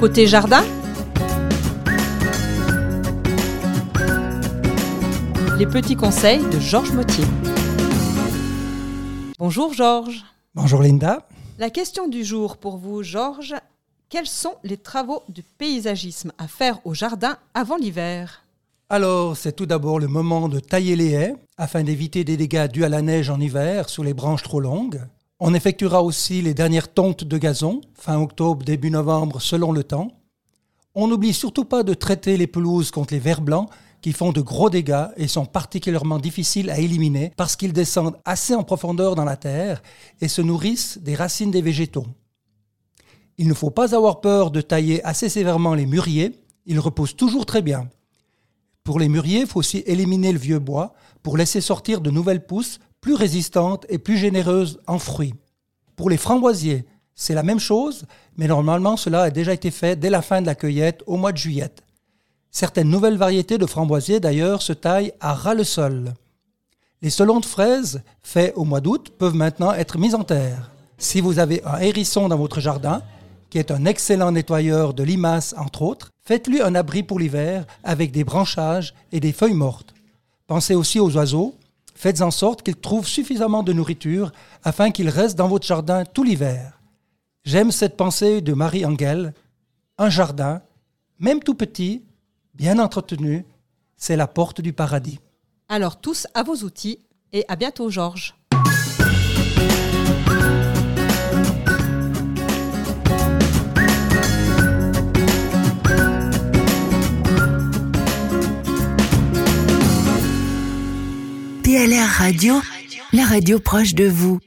Côté jardin, les petits conseils de Georges Mottier. Bonjour Georges. Bonjour Linda. La question du jour pour vous, Georges. Quels sont les travaux de paysagisme à faire au jardin avant l'hiver? Alors, c'est tout d'abord le moment de tailler les haies afin d'éviter des dégâts dus à la neige en hiver sur les branches trop longues. On effectuera aussi les dernières tontes de gazon, fin octobre, début novembre, selon le temps. On n'oublie surtout pas de traiter les pelouses contre les vers blancs qui font de gros dégâts et sont particulièrement difficiles à éliminer parce qu'ils descendent assez en profondeur dans la terre et se nourrissent des racines des végétaux. Il ne faut pas avoir peur de tailler assez sévèrement les mûriers, ils reposent toujours très bien. Pour les mûriers, il faut aussi éliminer le vieux bois pour laisser sortir de nouvelles pousses plus résistantes et plus généreuses en fruits. Pour les framboisiers, c'est la même chose, mais normalement cela a déjà été fait dès la fin de la cueillette au mois de juillet. Certaines nouvelles variétés de framboisiers d'ailleurs se taillent à ras le sol. Les selons de fraises, faits au mois d'août, peuvent maintenant être mis en terre. Si vous avez un hérisson dans votre jardin, qui est un excellent nettoyeur de limaces entre autres, faites-lui un abri pour l'hiver avec des branchages et des feuilles mortes. Pensez aussi aux oiseaux, faites en sorte qu'ils trouvent suffisamment de nourriture afin qu'ils restent dans votre jardin tout l'hiver. J'aime cette pensée de Marie Angel. Un jardin, même tout petit, bien entretenu, c'est la porte du paradis. Alors tous à vos outils et à bientôt Georges. DLR Radio, la radio proche de vous.